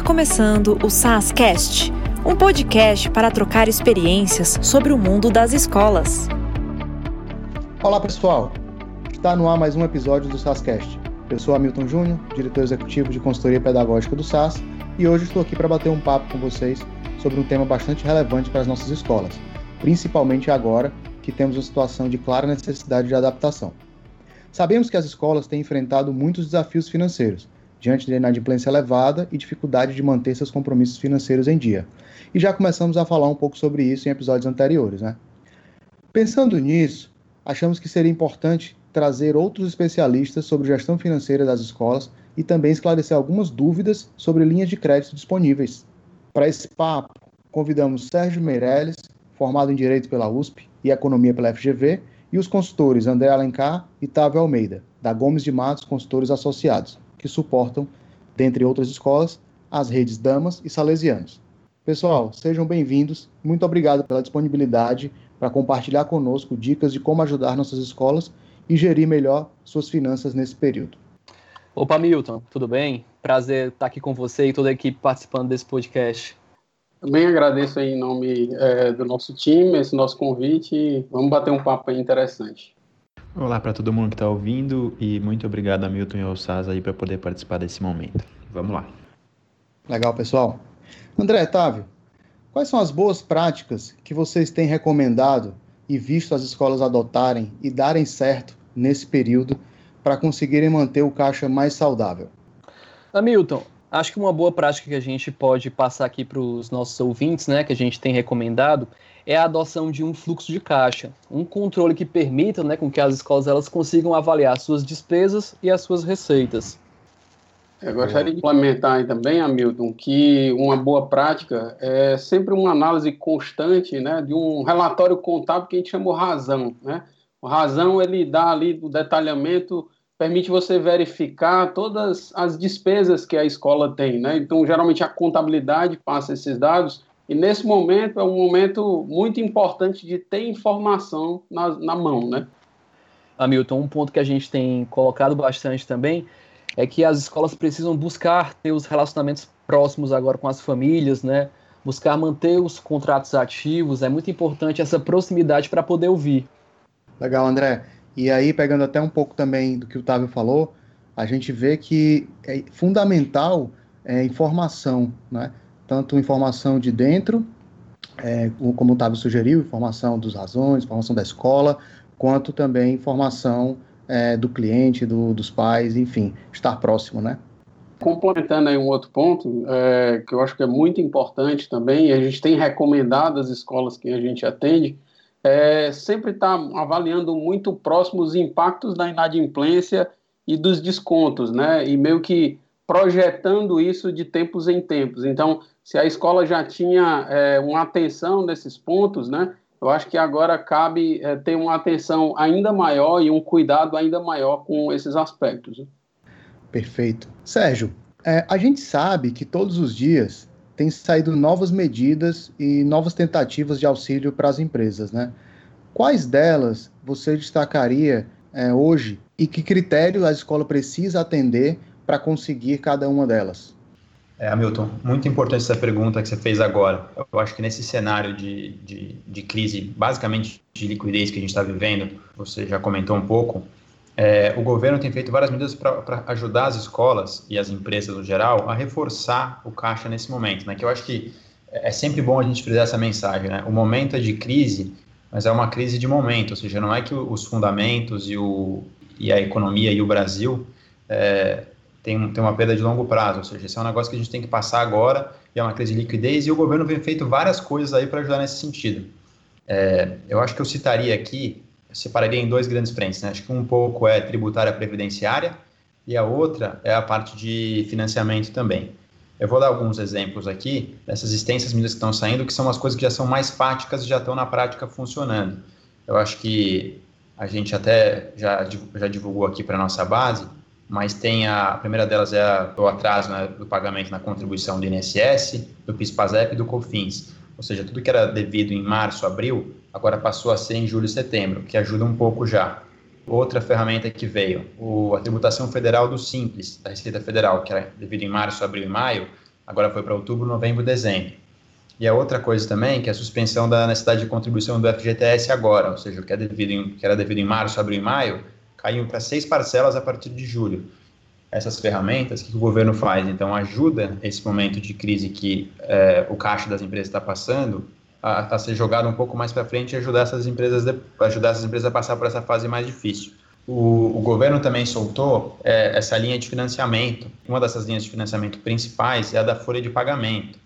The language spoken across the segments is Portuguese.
Está começando o SASCast, um podcast para trocar experiências sobre o mundo das escolas. Olá pessoal, está no ar mais um episódio do SASCast. Eu sou Hamilton Júnior, diretor executivo de consultoria pedagógica do SAS, e hoje estou aqui para bater um papo com vocês sobre um tema bastante relevante para as nossas escolas, principalmente agora que temos uma situação de clara necessidade de adaptação. Sabemos que as escolas têm enfrentado muitos desafios financeiros diante da inadimplência elevada e dificuldade de manter seus compromissos financeiros em dia. E já começamos a falar um pouco sobre isso em episódios anteriores, né? Pensando nisso, achamos que seria importante trazer outros especialistas sobre gestão financeira das escolas e também esclarecer algumas dúvidas sobre linhas de crédito disponíveis. Para esse papo, convidamos Sérgio Meirelles, formado em Direito pela USP e Economia pela FGV, e os consultores André Alencar e Távio Almeida, da Gomes de Matos Consultores Associados que suportam, dentre outras escolas, as redes Damas e Salesianos. Pessoal, sejam bem-vindos. Muito obrigado pela disponibilidade para compartilhar conosco dicas de como ajudar nossas escolas e gerir melhor suas finanças nesse período. Opa, Milton, tudo bem? Prazer estar aqui com você e toda a equipe participando desse podcast. Também agradeço em nome é, do nosso time esse nosso convite e vamos bater um papo interessante. Olá para todo mundo que está ouvindo e muito obrigado a Milton e ao Saz aí para poder participar desse momento. Vamos lá. Legal, pessoal. André, Távio, quais são as boas práticas que vocês têm recomendado e visto as escolas adotarem e darem certo nesse período para conseguirem manter o caixa mais saudável? Hamilton, acho que uma boa prática que a gente pode passar aqui para os nossos ouvintes, né, que a gente tem recomendado, é a adoção de um fluxo de caixa, um controle que permita né, com que as escolas elas consigam avaliar suas despesas e as suas receitas. Eu gostaria de implementar também, Hamilton, que uma boa prática é sempre uma análise constante né, de um relatório contábil que a gente chama razão. Né? O razão ele dá ali o detalhamento, permite você verificar todas as despesas que a escola tem. Né? Então, geralmente, a contabilidade passa esses dados e nesse momento é um momento muito importante de ter informação na, na mão, né? Hamilton, um ponto que a gente tem colocado bastante também é que as escolas precisam buscar ter os relacionamentos próximos agora com as famílias, né? Buscar manter os contratos ativos, é muito importante essa proximidade para poder ouvir. Legal, André. E aí, pegando até um pouco também do que o Távio falou, a gente vê que é fundamental é, informação, né? tanto informação de dentro, é, como o Otávio sugeriu, informação dos razões, informação da escola, quanto também informação é, do cliente, do, dos pais, enfim, estar próximo, né? Complementando aí um outro ponto, é, que eu acho que é muito importante também, a gente tem recomendado às escolas que a gente atende, é sempre estar tá avaliando muito próximo os impactos da inadimplência e dos descontos, né? E meio que projetando isso de tempos em tempos. Então, se a escola já tinha é, uma atenção nesses pontos, né? Eu acho que agora cabe é, ter uma atenção ainda maior e um cuidado ainda maior com esses aspectos. Perfeito. Sérgio, é, a gente sabe que todos os dias têm saído novas medidas e novas tentativas de auxílio para as empresas, né? Quais delas você destacaria é, hoje e que critério a escola precisa atender para conseguir cada uma delas? É, Hamilton, muito importante essa pergunta que você fez agora. Eu acho que nesse cenário de, de, de crise, basicamente de liquidez que a gente está vivendo, você já comentou um pouco, é, o governo tem feito várias medidas para ajudar as escolas e as empresas no geral a reforçar o caixa nesse momento, né? Que eu acho que é sempre bom a gente frisar essa mensagem, né? O momento é de crise, mas é uma crise de momento, ou seja, não é que os fundamentos e, o, e a economia e o Brasil é, tem, tem uma perda de longo prazo, ou seja, esse é um negócio que a gente tem que passar agora, e é uma crise de liquidez, e o governo vem feito várias coisas aí para ajudar nesse sentido. É, eu acho que eu citaria aqui, separaria em dois grandes frentes, né? acho que um pouco é tributária previdenciária, e a outra é a parte de financiamento também. Eu vou dar alguns exemplos aqui dessas extensas medidas que estão saindo, que são as coisas que já são mais fáticas e já estão na prática funcionando. Eu acho que a gente até já, já divulgou aqui para a nossa base, mas tem a, a primeira delas é a, o atraso né, do pagamento na contribuição do INSS, do PIS/PASEP e do COFINS. Ou seja, tudo que era devido em março, abril, agora passou a ser em julho e setembro, que ajuda um pouco já. Outra ferramenta que veio, o, a tributação federal do Simples, da Receita Federal, que era devido em março, abril e maio, agora foi para outubro, novembro, dezembro. E a outra coisa também, que é a suspensão da necessidade de contribuição do FGTS agora, ou seja, o que, é devido em, que era devido em março, abril e maio, caiu para seis parcelas a partir de julho. Essas ferramentas, o que o governo faz? Então, ajuda esse momento de crise que é, o caixa das empresas está passando a, a, ser jogado um pouco mais para frente e ajudar essas empresas de, ajudar essas empresas a passar por essa fase mais difícil. O, o governo também soltou é, essa linha de financiamento. Uma dessas linhas de financiamento principais é a da folha de pagamento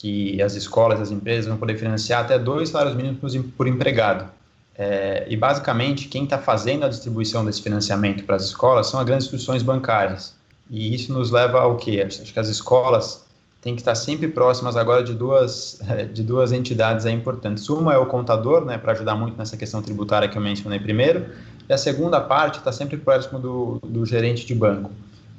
que as escolas, as empresas vão poder financiar até dois salários mínimos por empregado. É, e basicamente quem está fazendo a distribuição desse financiamento para as escolas são as grandes instituições bancárias. E isso nos leva ao quê? Acho que as escolas têm que estar sempre próximas agora de duas, de duas entidades aí importantes. Uma é o contador, né, para ajudar muito nessa questão tributária que eu mencionei primeiro, e a segunda parte está sempre próximo do, do gerente de banco.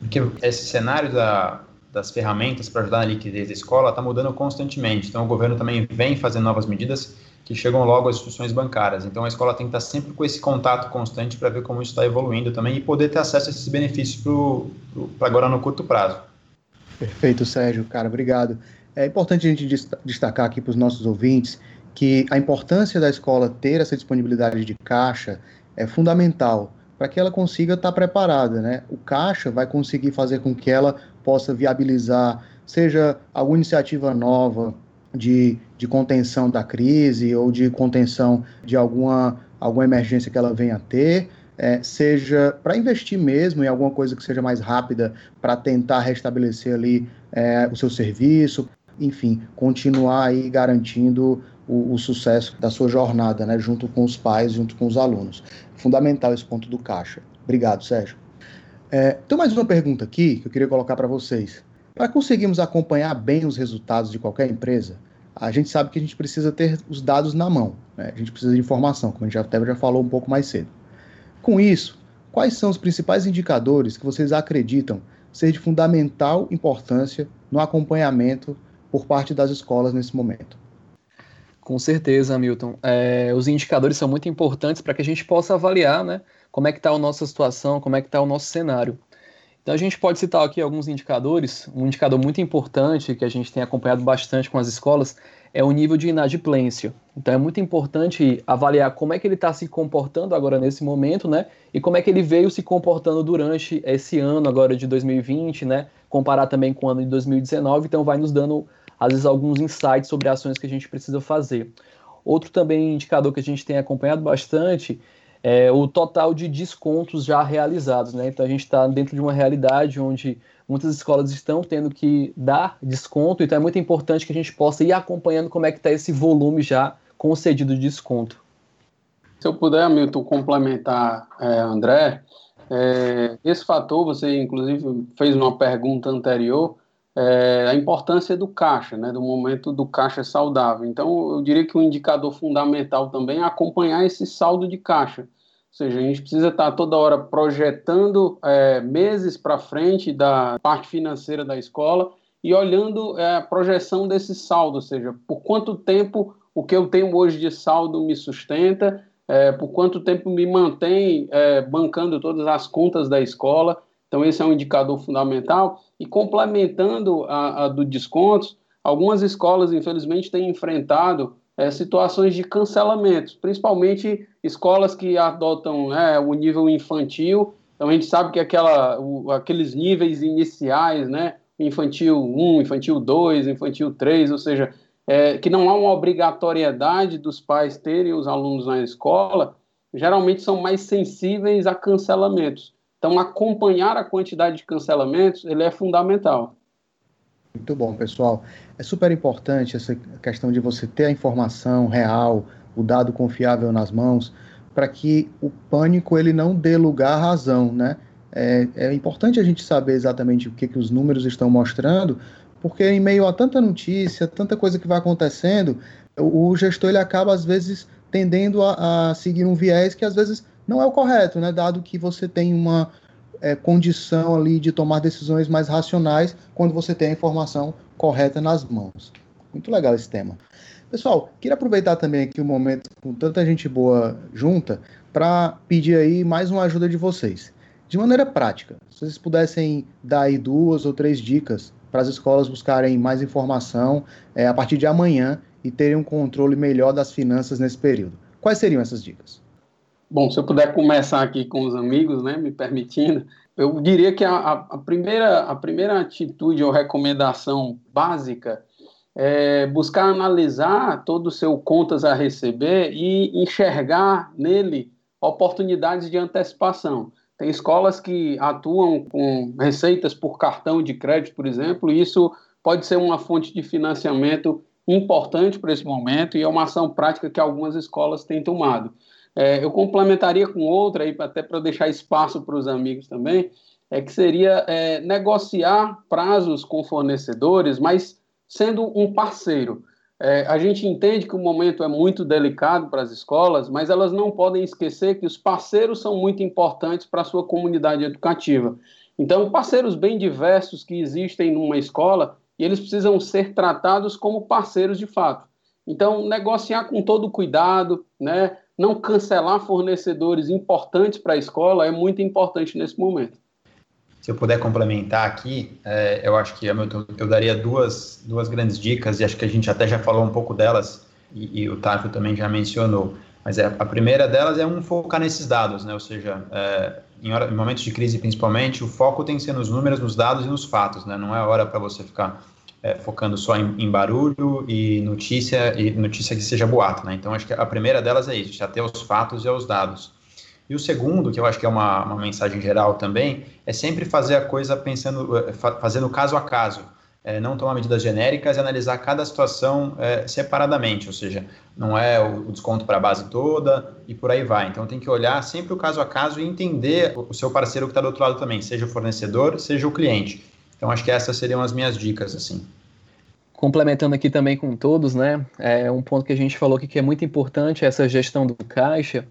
Porque esse cenário da, das ferramentas para ajudar na liquidez da escola está mudando constantemente. Então, o governo também vem fazendo novas medidas que chegam logo às instituições bancárias. Então, a escola tem que estar sempre com esse contato constante para ver como isso está evoluindo também e poder ter acesso a esses benefícios para agora no curto prazo. Perfeito, Sérgio. Cara, obrigado. É importante a gente destacar aqui para os nossos ouvintes que a importância da escola ter essa disponibilidade de caixa é fundamental para que ela consiga estar preparada, né? O caixa vai conseguir fazer com que ela possa viabilizar, seja alguma iniciativa nova de, de contenção da crise ou de contenção de alguma, alguma emergência que ela venha a ter, é, seja para investir mesmo em alguma coisa que seja mais rápida para tentar restabelecer ali é, o seu serviço, enfim, continuar aí garantindo o, o, sucesso da sua jornada, né, junto com os pais, junto com os alunos. Fundamental esse ponto do caixa. Obrigado, Sérgio. É, tem mais uma pergunta aqui que eu queria colocar para vocês. Para conseguirmos acompanhar bem os resultados de qualquer empresa, a gente sabe que a gente precisa ter os dados na mão. Né? A gente precisa de informação, como a gente até já falou um pouco mais cedo. Com isso, quais são os principais indicadores que vocês acreditam ser de fundamental importância no acompanhamento por parte das escolas nesse momento? Com certeza, Milton. É, os indicadores são muito importantes para que a gente possa avaliar né, como é que está a nossa situação, como é que está o nosso cenário. Então a gente pode citar aqui alguns indicadores. Um indicador muito importante que a gente tem acompanhado bastante com as escolas é o nível de inadimplência. Então é muito importante avaliar como é que ele está se comportando agora nesse momento, né? E como é que ele veio se comportando durante esse ano agora de 2020, né? Comparar também com o ano de 2019. Então vai nos dando às vezes alguns insights sobre ações que a gente precisa fazer. Outro também indicador que a gente tem acompanhado bastante é, o total de descontos já realizados. Né? Então a gente está dentro de uma realidade onde muitas escolas estão tendo que dar desconto, então é muito importante que a gente possa ir acompanhando como é que está esse volume já concedido de desconto. Se eu puder, Milton, complementar, é, André, é, esse fator, você inclusive fez uma pergunta anterior, é, a importância do caixa, né, do momento do caixa saudável. Então, eu diria que um indicador fundamental também é acompanhar esse saldo de caixa. Ou seja, a gente precisa estar toda hora projetando é, meses para frente da parte financeira da escola e olhando é, a projeção desse saldo, ou seja, por quanto tempo o que eu tenho hoje de saldo me sustenta, é, por quanto tempo me mantém bancando todas as contas da escola. Então, esse é um indicador fundamental. E complementando a, a do descontos, algumas escolas, infelizmente, têm enfrentado é, situações de cancelamento, principalmente escolas que adotam né, o nível infantil. Então a gente sabe que aquela, o, aqueles níveis iniciais, né, infantil 1, infantil 2, infantil 3, ou seja, é, que não há uma obrigatoriedade dos pais terem os alunos na escola, geralmente são mais sensíveis a cancelamentos. Então acompanhar a quantidade de cancelamentos ele é fundamental. Muito bom, pessoal. É super importante essa questão de você ter a informação real, o dado confiável nas mãos, para que o pânico ele não dê lugar à razão, né? É, é importante a gente saber exatamente o que, que os números estão mostrando, porque em meio a tanta notícia, tanta coisa que vai acontecendo, o, o gestor ele acaba às vezes tendendo a, a, seguir um viés que às vezes não é o correto, né? Dado que você tem uma é, condição ali de tomar decisões mais racionais quando você tem a informação correta nas mãos. Muito legal esse tema. Pessoal, queria aproveitar também aqui o um momento com tanta gente boa junta para pedir aí mais uma ajuda de vocês. De maneira prática, se vocês pudessem dar aí duas ou três dicas para as escolas buscarem mais informação é, a partir de amanhã e terem um controle melhor das finanças nesse período. Quais seriam essas dicas? Bom, se eu puder começar aqui com os amigos, né, me permitindo, eu diria que a, a, primeira, a primeira atitude ou recomendação básica é buscar analisar todo o seu contas a receber e enxergar nele oportunidades de antecipação. Tem escolas que atuam com receitas por cartão de crédito, por exemplo, e isso pode ser uma fonte de financiamento importante para esse momento e é uma ação prática que algumas escolas têm tomado. É, eu complementaria com outra, aí, até para deixar espaço para os amigos também, é que seria é, negociar prazos com fornecedores, mas sendo um parceiro. É, a gente entende que o momento é muito delicado para as escolas, mas elas não podem esquecer que os parceiros são muito importantes para a sua comunidade educativa. Então, parceiros bem diversos que existem numa escola, e eles precisam ser tratados como parceiros de fato. Então, negociar com todo cuidado, né? não cancelar fornecedores importantes para a escola é muito importante nesse momento. Se eu puder complementar aqui, é, eu acho que eu, eu, daria duas, duas grandes dicas, e acho que a gente até já falou um pouco delas, e, e o Tato também já mencionou. Mas é, a primeira delas é um focar nesses dados, né? ou seja, é, em, hora, em, momentos de crise principalmente, o foco tem que ser nos números, nos dados e nos fatos, né? não é hora para você ficar é, focando só em, em, barulho e notícia e notícia que seja boato, né? Então acho que a primeira delas é isso, já ter os fatos e os dados. E o segundo, que eu acho que é uma, uma mensagem geral também, é sempre fazer a coisa pensando, é, fazendo caso a caso. É, não tomar medidas genéricas e analisar cada situação é, separadamente, ou seja, não é o, desconto para a base toda e por aí vai. Então tem que olhar sempre o caso a caso e entender o, o seu parceiro que está do outro lado também, seja o fornecedor, seja o cliente. Então acho que essas seriam as minhas dicas, assim. Complementando aqui também com todos, né? É um ponto que a gente falou aqui que é muito importante essa gestão do caixa.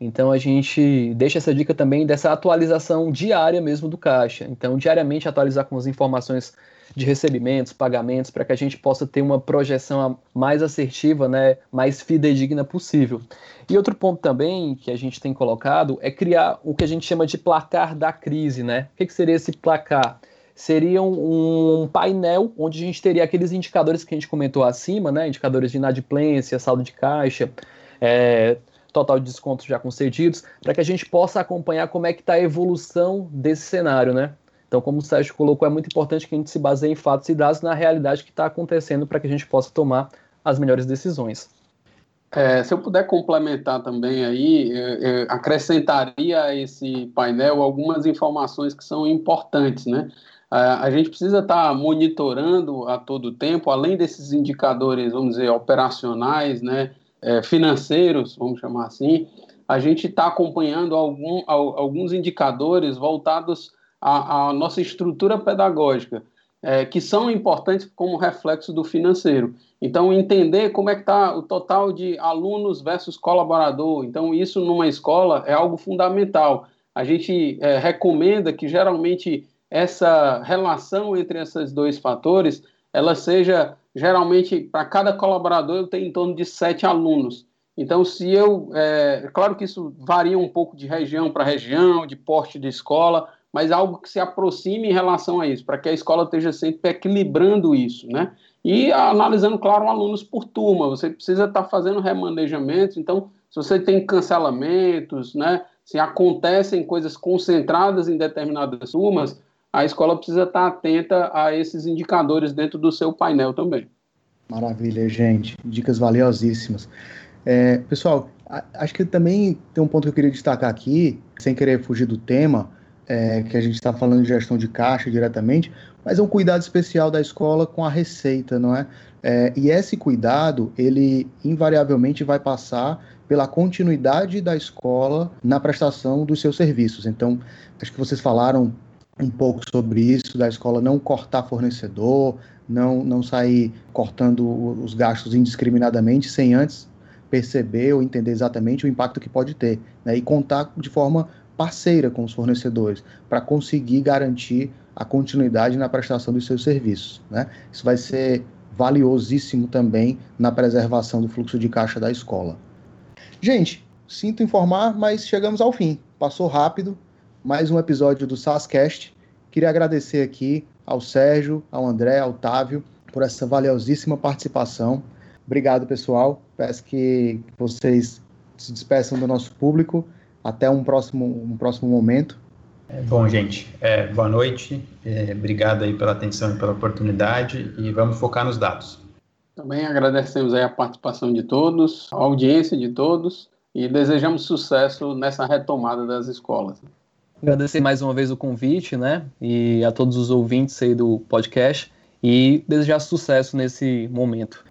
Então a gente deixa essa dica também dessa atualização diária mesmo do caixa. Então diariamente atualizar com as informações de recebimentos, pagamentos, para que a gente possa ter uma projeção mais assertiva, né, mais fidedigna possível. E outro ponto também que a gente tem colocado é criar o que a gente chama de placar da crise, né? O que, que seria esse placar? seria um painel onde a gente teria aqueles indicadores que a gente comentou acima, né? Indicadores de inadimplência, saldo de caixa, é, total de descontos já concedidos, para que a gente possa acompanhar como é que está a evolução desse cenário, né? Então, como o Sérgio colocou, é muito importante que a gente se baseie em fatos e dados na realidade que está acontecendo para que a gente possa tomar as melhores decisões. É, se eu puder complementar também aí, eu, eu acrescentaria a esse painel algumas informações que são importantes, né? a gente precisa estar tá monitorando a todo tempo, além desses indicadores, vamos dizer, operacionais, né, é, financeiros, vamos chamar assim, a gente está acompanhando algum, alguns indicadores voltados à, à nossa estrutura pedagógica, é, que são importantes como reflexo do financeiro. Então, entender como é que está o total de alunos versus colaborador. Então, isso numa escola é algo fundamental. A gente é, recomenda que geralmente essa relação entre esses dois fatores ela seja geralmente para cada colaborador eu tenho em torno de sete alunos. Então, se eu, é, claro que isso varia um pouco de região para região, de porte de escola, mas algo que se aproxime em relação a isso, para que a escola esteja sempre equilibrando isso, né? E analisando, claro, alunos por turma. Você precisa estar tá fazendo remanejamentos. Então, se você tem cancelamentos, né? Se acontecem coisas concentradas em determinadas turmas, a escola precisa estar atenta a esses indicadores dentro do seu painel também. Maravilha, gente. Dicas valiosíssimas. É, pessoal, acho que também tem um ponto que eu queria destacar aqui, sem querer fugir do tema, é, que a gente está falando de gestão de caixa diretamente, mas é um cuidado especial da escola com a receita, não é? é? E esse cuidado, ele invariavelmente vai passar pela continuidade da escola na prestação dos seus serviços. Então, acho que vocês falaram um pouco sobre isso, da escola não cortar fornecedor, não, não sair cortando os gastos indiscriminadamente sem antes perceber ou entender exatamente o impacto que pode ter, né? e contar de forma parceira com os fornecedores para conseguir garantir a continuidade na prestação dos seus serviços. Né? Isso vai ser valiosíssimo também na preservação do fluxo de caixa da escola. Gente, sinto informar, mas chegamos ao fim. Passou rápido, mais um episódio do SASCast. Queria agradecer aqui ao Sérgio, ao André, ao Otávio, por essa valiosíssima participação. Obrigado, pessoal. Peço que vocês se despeçam do nosso público. Até um próximo, um próximo momento. É, bom, gente, é, boa noite. É, obrigado aí pela atenção e pela oportunidade e vamos focar nos dados. Também agradecemos aí a participação de todos, a audiência de todos e desejamos sucesso nessa retomada das escolas. Agradecer mais uma vez o convite, né? E a todos os ouvintes aí do podcast e desejar sucesso nesse momento.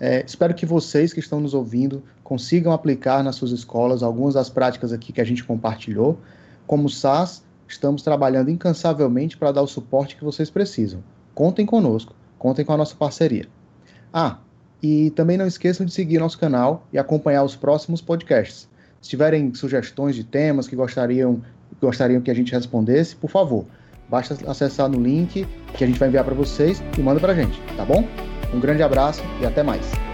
É, espero que vocês que estão nos ouvindo consigam aplicar nas suas escolas algumas das práticas aqui que a gente compartilhou. Como SAS, estamos trabalhando incansavelmente para dar o suporte que vocês precisam. Contem conosco, contem com a nossa parceria. Ah, e também não esqueçam de seguir nosso canal e acompanhar os próximos podcasts. Se tiverem sugestões de temas que gostariam, gostariam que a gente respondesse, por favor, basta acessar no link que a gente vai enviar para vocês e manda para a gente, tá bom? Um grande abraço e até mais.